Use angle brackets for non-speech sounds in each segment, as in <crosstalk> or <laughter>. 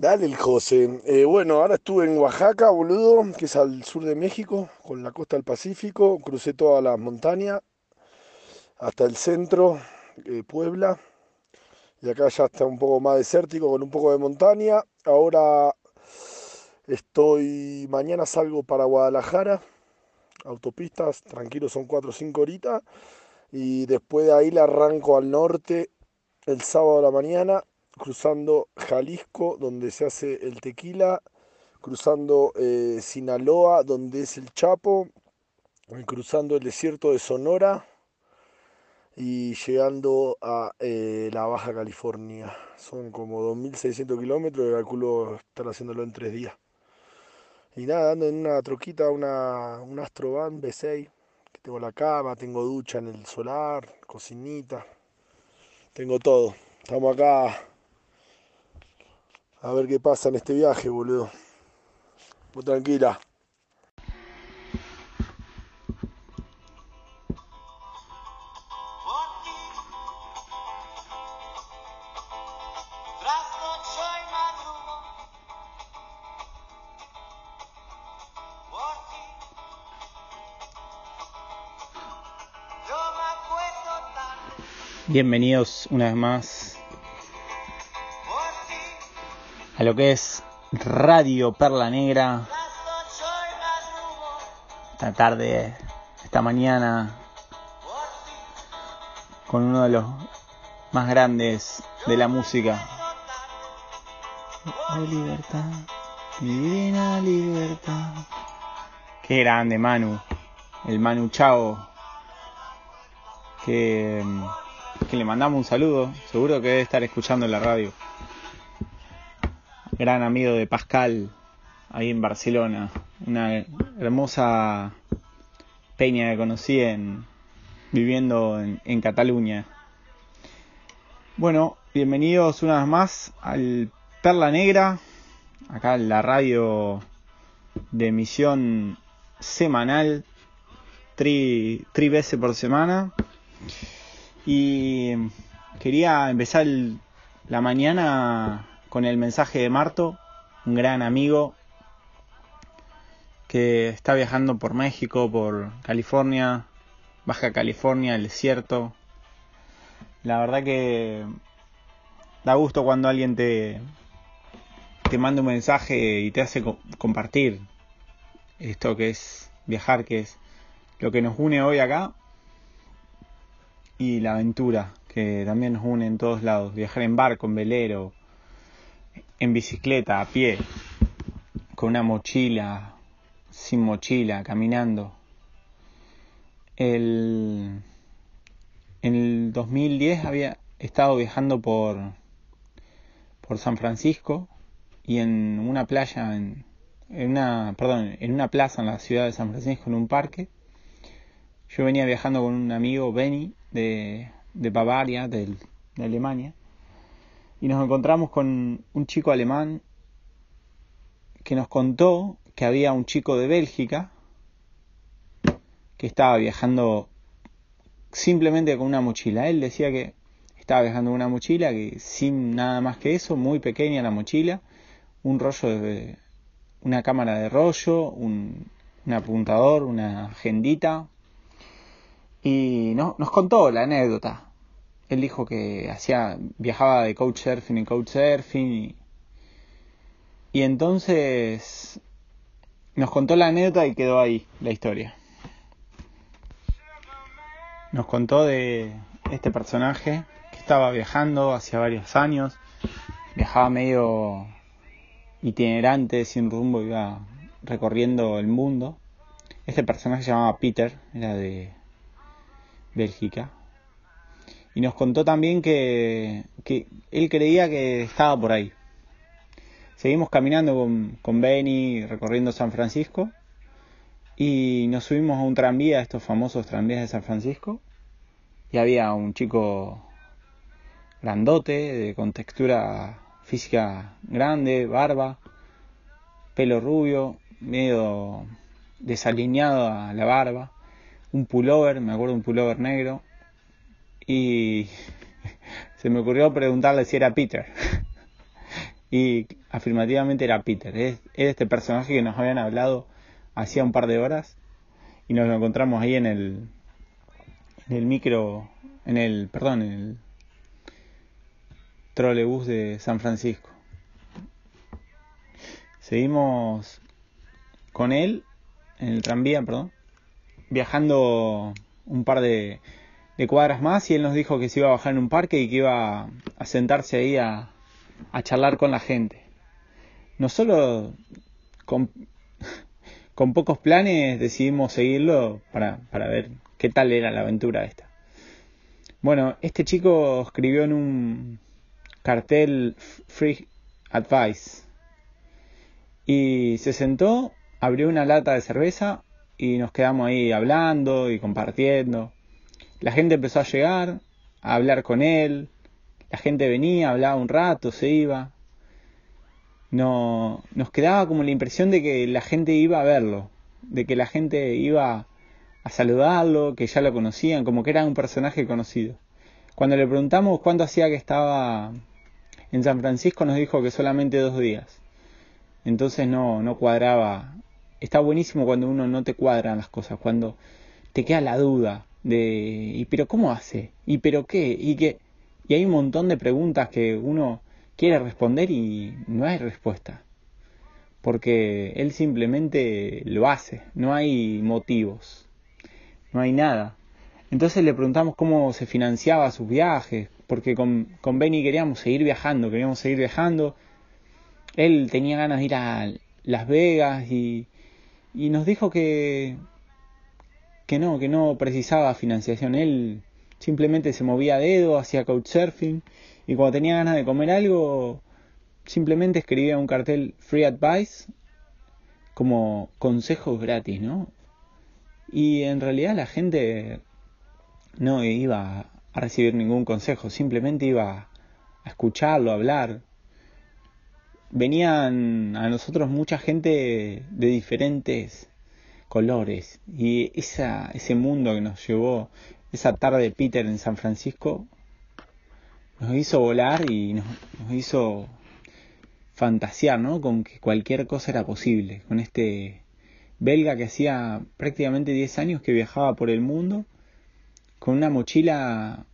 Dale el José. Eh, bueno, ahora estuve en Oaxaca, boludo, que es al sur de México, con la costa del Pacífico. Crucé todas las montañas hasta el centro, eh, Puebla. Y acá ya está un poco más desértico, con un poco de montaña. Ahora estoy, mañana salgo para Guadalajara, autopistas, tranquilo, son 4 o 5 horitas. Y después de ahí le arranco al norte el sábado a la mañana cruzando Jalisco, donde se hace el tequila, cruzando eh, Sinaloa, donde es el Chapo, cruzando el desierto de Sonora y llegando a eh, la Baja California. Son como 2.600 kilómetros calculo estar haciéndolo en tres días. Y nada, ando en una troquita, una, un Astrovan B6, que tengo la cama, tengo ducha en el solar, cocinita, tengo todo. Estamos acá a ver qué pasa en este viaje, boludo. Muy tranquila. Bienvenidos una vez más a lo que es Radio Perla Negra. Esta tarde, esta mañana, con uno de los más grandes de la música. De libertad, divina libertad. Qué grande Manu, el Manu Chao. Que, que le mandamos un saludo, seguro que debe estar escuchando en la radio gran amigo de Pascal, ahí en Barcelona. Una hermosa peña que conocí en, viviendo en, Cataluña. Bueno, bienvenidos una vez más al Perla Negra, acá en la radio de emisión semanal, tri veces por semana. Y quería empezar la mañana con el mensaje de Marto, un gran amigo que está viajando por México, por California, Baja California, el desierto. La verdad que da gusto cuando alguien te, te manda un mensaje y te hace compartir esto que es viajar, que es lo que nos une hoy acá, y la aventura, que también nos une en todos lados, viajar en barco, en velero, en bicicleta, a pie, con una mochila, sin mochila, caminando. El, en el 2010 había estado viajando por, por San Francisco y en una playa, en, una, perdón, en una plaza en la ciudad de San Francisco, en un parque. Yo venía viajando con un amigo, Benny, de, de Bavaria, de Alemania y nos encontramos con un chico alemán que nos contó que había un chico de Bélgica que estaba viajando simplemente con una mochila. Él decía que estaba viajando con una mochila que sin nada más que eso, muy pequeña la mochila, un rollo de una cámara de rollo, un, apuntador, una agendita y no, nos contó la anécdota él dijo que hacía viajaba de coach surfing en coach surfing y, entonces nos contó la anécdota y quedó ahí la historia. Nos contó de este personaje que estaba viajando hace varios años, viajaba medio itinerante, sin rumbo, iba recorriendo el mundo. Este personaje se llamaba Peter, era de Bélgica y nos contó también que, que él creía que estaba por ahí. Seguimos caminando con, con Benny recorriendo San Francisco y nos subimos a un tranvía, estos famosos tranvías de San Francisco, y había un chico grandote, de, con textura física grande, barba, pelo rubio, medio desalineado a la barba, un pullover, me acuerdo un pullover negro, y se me ocurrió preguntarle si era Peter. <laughs> Y afirmativamente era Peter. Es, este personaje que nos habían hablado hacía un par de horas y nos lo encontramos ahí en el, en el micro, en el, perdón, en el trolebús de San Francisco. Seguimos con él en el tranvía, perdón, viajando un par de, de cuadras más y él nos dijo que se iba a bajar en un parque y que iba a sentarse ahí a, a charlar con la gente. No solo con, <laughs> con pocos planes decidimos seguirlo para, para ver qué tal era la aventura esta. Bueno, este chico escribió en un cartel Free Advice y se sentó, abrió una lata de cerveza y nos quedamos ahí hablando y compartiendo. La gente empezó a llegar, a hablar con él, la gente venía, hablaba un rato, se iba. No, nos quedaba como la impresión de que la gente iba a verlo, de que la gente iba a saludarlo, que ya lo conocían, como que era un personaje conocido. Cuando le preguntamos cuánto hacía que estaba en San Francisco, nos dijo que solamente dos días. Entonces no, no cuadraba. Está buenísimo cuando uno no te cuadran las cosas, cuando te queda la duda de ¿y pero cómo hace? ¿y pero qué? ¿y qué? Y hay un montón de preguntas que uno quiere responder y no hay respuesta. Porque él simplemente lo hace, no hay motivos, no hay nada. Entonces le preguntamos cómo se financiaba sus viajes, porque con, con Benny queríamos seguir viajando, queríamos seguir viajando. Él tenía ganas de ir a Las Vegas y, y nos dijo que, que no, que no precisaba financiación. Él simplemente se movía dedo, hacía couchsurfing y cuando tenía ganas de comer algo, simplemente escribía un cartel Free Advice como consejos gratis, ¿no? Y en realidad la gente no iba a recibir ningún consejo, simplemente iba a escucharlo, a hablar. Venían a nosotros mucha gente de diferentes colores y esa, ese mundo que nos llevó esa tarde Peter en San Francisco nos hizo volar y nos, hizo fantasear, ¿no? Con que cualquier cosa era posible, con este belga que hacía prácticamente 10 años que viajaba por el mundo con una mochila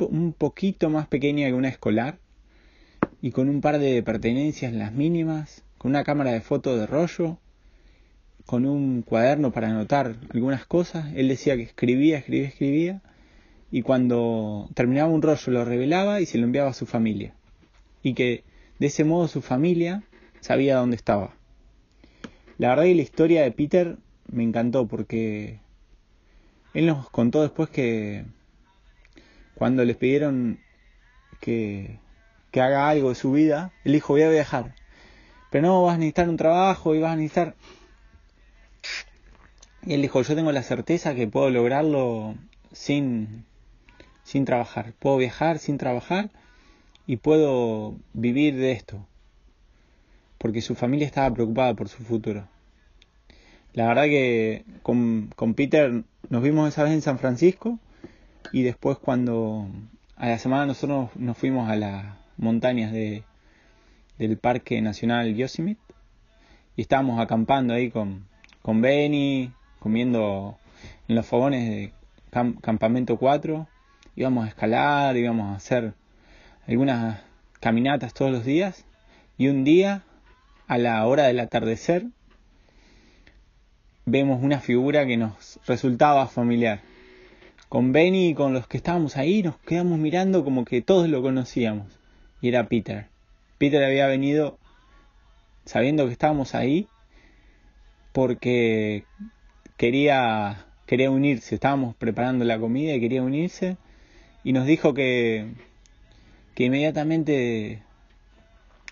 un poquito más pequeña que una escolar y con un par de pertenencias las mínimas, con una cámara de foto de rollo, con un cuaderno para anotar algunas cosas. Él decía que escribía, escribía, escribía y cuando terminaba un rollo lo revelaba y se lo enviaba a su familia. Y que de ese modo su familia sabía dónde estaba. La verdad que la historia de Peter me encantó porque él nos contó después que cuando les pidieron que, que haga algo de su vida, él dijo voy a viajar. Pero no, vas a necesitar un trabajo y vas a necesitar... Y él dijo, yo tengo la certeza que puedo lograrlo sin, sin trabajar. Puedo viajar sin trabajar y puedo vivir de esto. Porque su familia estaba preocupada por su futuro. La verdad que con, con Peter nos vimos esa vez en San Francisco y después cuando a la semana nosotros nos fuimos a las montañas de, del Parque Nacional Yosemite y estábamos acampando ahí con, con Benny, comiendo en los fogones de Campamento 4, íbamos a escalar, íbamos a hacer algunas caminatas todos los días y un día a la hora del atardecer vemos una figura que nos resultaba familiar. Con Benny y con los que estábamos ahí nos quedamos mirando como que todos lo conocíamos. Y era Peter. Peter había venido sabiendo que estábamos ahí porque quería, quería unirse. Estábamos preparando la comida y quería unirse. Y nos dijo que, que inmediatamente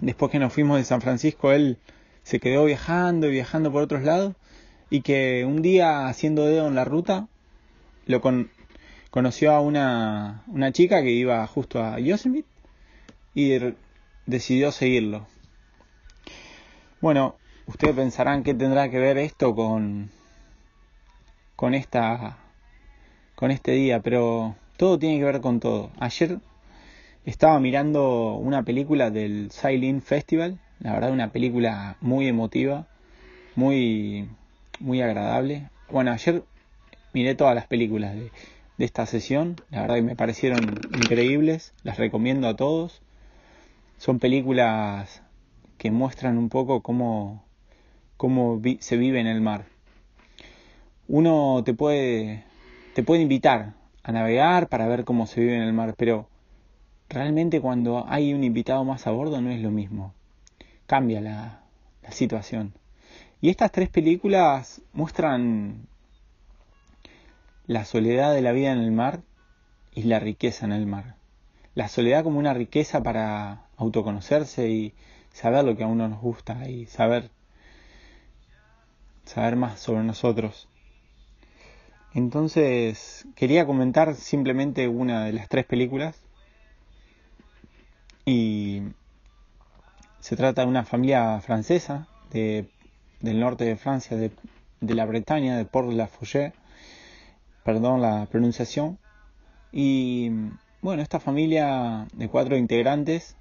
después que nos fuimos de San Francisco, él se quedó viajando y viajando por otros lados y que un día haciendo dedo en la ruta lo conoció a una, una chica que iba justo a Yosemite y decidió seguirlo. Bueno, ustedes pensarán qué tendrá que ver esto con con esta con este día, pero todo tiene que ver con todo. Ayer estaba mirando una película del Sailing Festival, la verdad una película muy emotiva, muy, muy agradable. Bueno, ayer miré todas las películas de, de esta sesión, la verdad que me parecieron increíbles, las recomiendo a todos. Son películas que muestran un poco cómo, cómo se vive en el mar. Uno te puede, te puede invitar a navegar para ver cómo se vive en el mar, pero realmente cuando hay un invitado más a bordo no es lo mismo. Cambia la, situación. Y estas tres películas muestran la soledad de la vida en el mar y la riqueza en el mar. La soledad como una riqueza para autoconocerse y saber lo que a uno nos gusta y saber saber más sobre nosotros. Entonces, quería comentar simplemente una de las tres películas. Y se trata de una familia francesa de, del norte de Francia, de, la Bretaña, de Port-la-Fougère, perdón la pronunciación. Y bueno, esta familia de cuatro integrantes,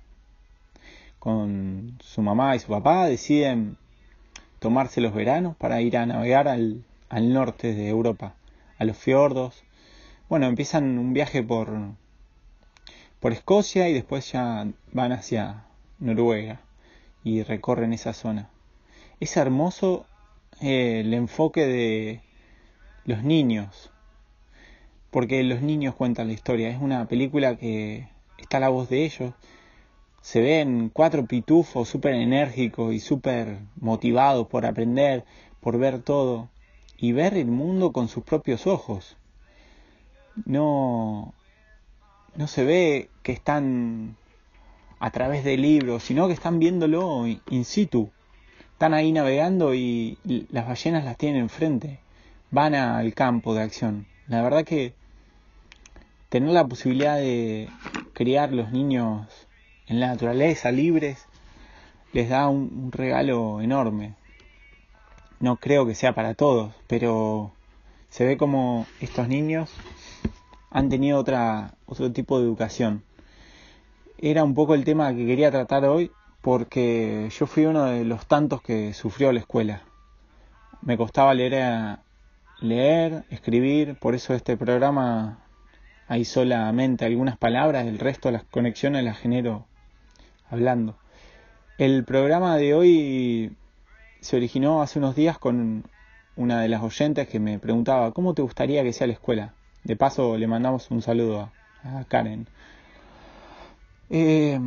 con su mamá y su papá, deciden tomarse los veranos para ir a navegar al, al norte de Europa, a los fiordos. Bueno, empiezan un viaje por, por Escocia y después ya van hacia Noruega y recorren esa zona. Es hermoso eh, el enfoque de los niños, porque los niños cuentan la historia. Es una película que está la voz de ellos. Se ven cuatro pitufos súper enérgicos y súper motivados por aprender, por ver todo y ver el mundo con sus propios ojos. No, no se ve que están a través de libros, sino que están viéndolo in situ. Están ahí navegando y las ballenas las tienen enfrente. Van al campo de acción. La verdad que tener la posibilidad de criar los niños en la naturaleza, libres, les da un, regalo enorme. No creo que sea para todos, pero se ve como estos niños han tenido otra, otro tipo de educación. Era un poco el tema que quería tratar hoy porque yo fui uno de los tantos que sufrió la escuela. Me costaba leer, leer, escribir, por eso este programa hay solamente algunas palabras, el resto las conexiones las genero hablando. El programa de hoy se originó hace unos días con una de las oyentes que me preguntaba, ¿cómo te gustaría que sea la escuela? De paso le mandamos un saludo a, Karen. Eh,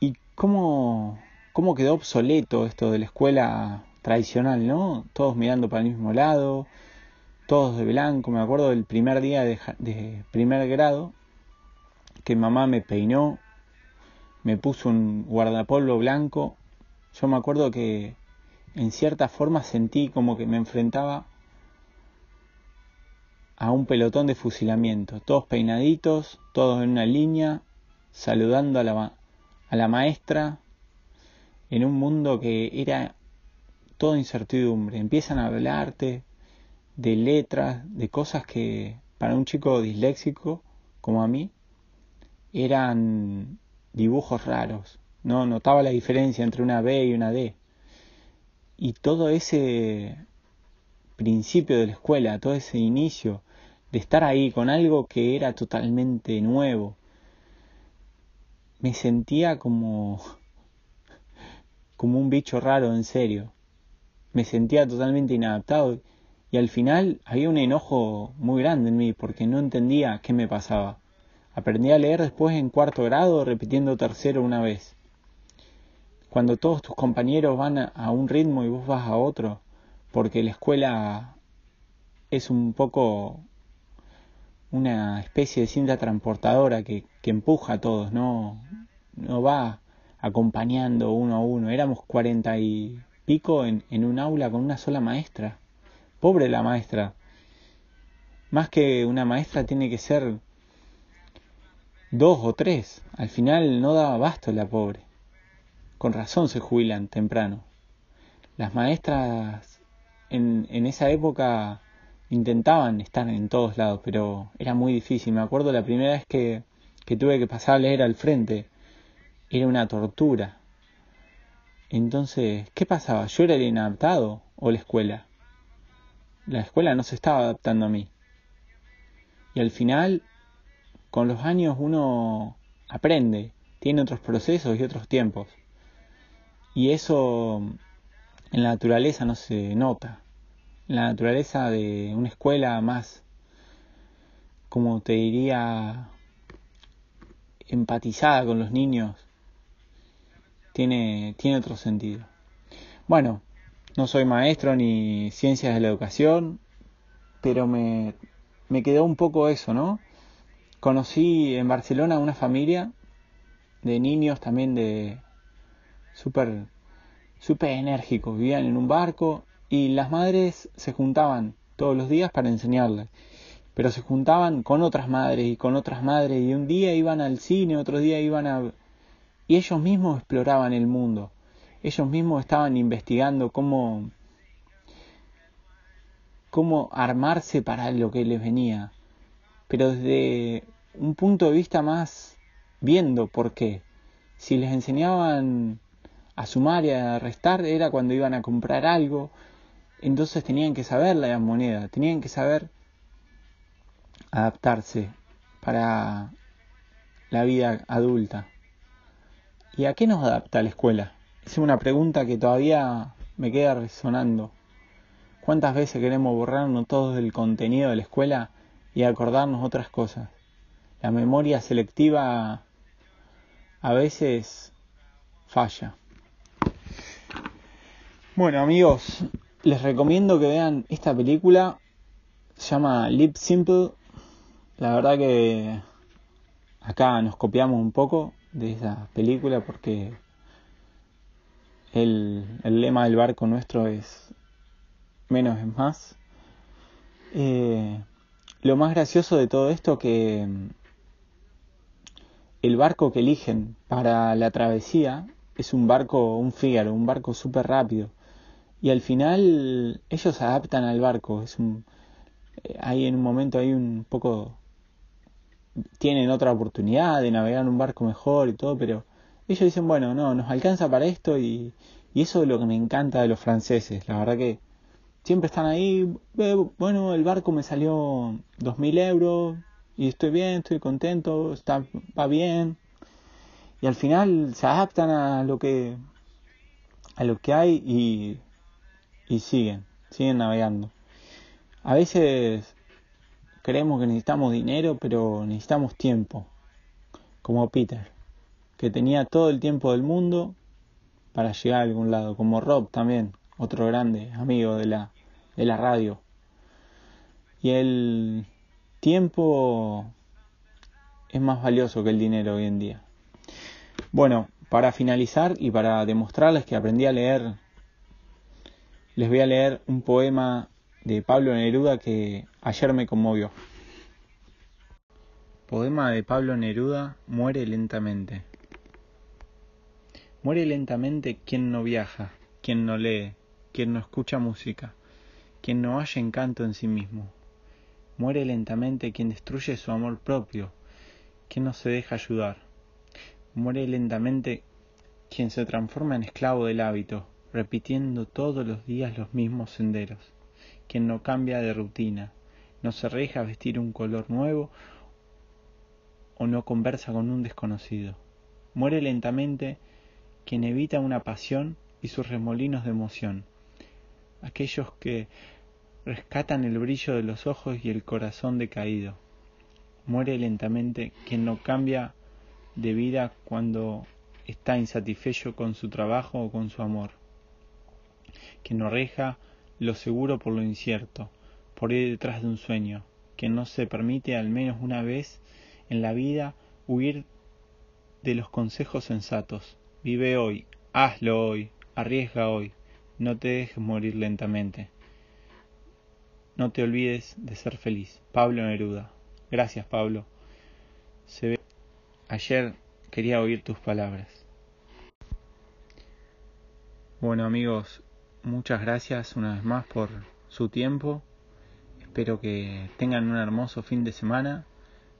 ¿Y cómo, cómo quedó obsoleto esto de la escuela tradicional, no? Todos mirando para el mismo lado, todos de blanco. Me acuerdo del primer día de, primer grado que mamá me peinó, me puso un guardapolvo blanco. Yo me acuerdo que en cierta forma sentí como que me enfrentaba a un pelotón de fusilamiento, todos peinaditos, todos en una línea, saludando a la, a la maestra, en un mundo que era todo incertidumbre. Empiezan a hablarte, de letras, de cosas que para un chico disléxico como a mí eran dibujos raros. No notaba la diferencia entre una B y una D. Y todo ese principio de la escuela, todo ese inicio de estar ahí con algo que era totalmente nuevo, me sentía como como un bicho raro en serio. Me sentía totalmente inadaptado y al final había un enojo muy grande en mí porque no entendía qué me pasaba. Aprendí a leer después en cuarto grado repitiendo tercero una vez. Cuando todos tus compañeros van a un ritmo y vos vas a otro, porque la escuela es un poco una especie de cinta transportadora que, empuja a todos, no, no va acompañando uno a uno. Éramos cuarenta y pico en, en un aula con una sola maestra. Pobre la maestra. Más que una maestra tiene que ser dos o tres. Al final no daba basto la pobre. Con razón se jubilan temprano. Las maestras en, en esa época intentaban estar en todos lados, pero era muy difícil. Me acuerdo la primera vez que que tuve que pasar a leer al frente. Era una tortura. Entonces, ¿qué pasaba? ¿Yo era el inadaptado o la escuela? La escuela no se estaba adaptando a mí. Y al final, con los años uno aprende, tiene otros procesos y otros tiempos. Y eso en la naturaleza no se nota. La naturaleza de una escuela más, como te diría, empatizada con los niños, tiene, tiene otro sentido. Bueno, no soy maestro ni ciencias de la educación, pero me, me quedó un poco eso, ¿no? Conocí en Barcelona una familia de niños también de súper súper enérgicos, vivían en un barco y las madres se juntaban todos los días para enseñarles, pero se juntaban con otras madres y con otras madres y un día iban al cine, otro día iban a... y ellos mismos exploraban el mundo, ellos mismos estaban investigando cómo cómo armarse para lo que les venía, pero desde un punto de vista más viendo por qué. Si les enseñaban a sumar y a restar era cuando iban a comprar algo, entonces tenían que saber la moneda, tenían que saber adaptarse para la vida adulta. ¿Y a qué nos adapta la escuela? Es una pregunta que todavía me queda resonando. ¿Cuántas veces queremos borrarnos todo del contenido de la escuela y acordarnos otras cosas? La memoria selectiva a veces falla. Bueno amigos, les recomiendo que vean esta película. Se llama Lip Simple. La verdad que acá nos copiamos un poco de esa película porque el, el lema del barco nuestro es menos es más. Eh, lo más gracioso de todo esto que el barco que eligen para la travesía es un barco, un Fígaro, un barco súper rápido. Y al final ellos se adaptan al barco. Es un, eh, ahí en un momento hay un poco... Tienen otra oportunidad de navegar un barco mejor y todo, pero ellos dicen, bueno, no, nos alcanza para esto y, eso es lo que me encanta de los franceses. La verdad que siempre están ahí, bueno, el barco me salió dos mil euros y estoy bien, estoy contento, está, va bien. Y al final se adaptan a lo que a lo que hay y, y siguen, siguen navegando. A veces creemos que necesitamos dinero, pero necesitamos tiempo, como Peter, que tenía todo el tiempo del mundo para llegar a algún lado, como Rob también, otro grande amigo de la de la radio. Y el tiempo es más valioso que el dinero hoy en día. Bueno, para finalizar y para demostrarles que aprendí a leer, les voy a leer un poema de Pablo Neruda que ayer me conmovió. Poema de Pablo Neruda Muere lentamente. Muere lentamente quien no viaja, quien no lee, quien no escucha música quien no haya encanto en sí mismo. Muere lentamente quien destruye su amor propio, quien no se deja ayudar. Muere lentamente quien se transforma en esclavo del hábito, repitiendo todos los días los mismos senderos, quien no cambia de rutina, no se deja vestir un color nuevo o no conversa con un desconocido. Muere lentamente quien evita una pasión y sus remolinos de emoción, aquellos que rescatan el brillo de los ojos y el corazón decaído. Muere lentamente quien no cambia de vida cuando está insatisfecho con su trabajo o con su amor, quien no reja lo seguro por lo incierto, por ir detrás de un sueño, que no se permite al menos una vez en la vida huir de los consejos sensatos. Vive hoy, hazlo hoy, arriesga hoy, no te dejes morir lentamente. No te olvides de ser feliz. Pablo Neruda. Gracias, Pablo. Se ve... Ayer quería oír tus palabras. Bueno amigos, muchas gracias una vez más por su tiempo. Espero que tengan un hermoso fin de semana.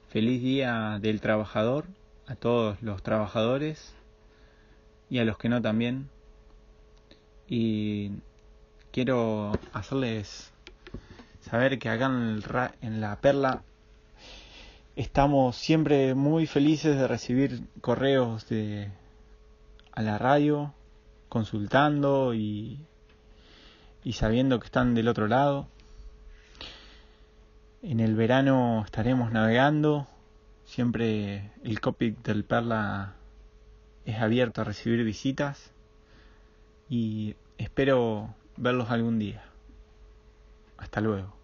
Feliz Día del Trabajador a todos los trabajadores y a los que no también. Y quiero hacerles saber que acá en, en la Perla estamos siempre muy felices de recibir correos de a la radio consultando y, y sabiendo que están del otro lado. En el verano estaremos navegando. Siempre el cockpit del Perla es abierto a recibir visitas y espero verlos algún día. Hasta luego.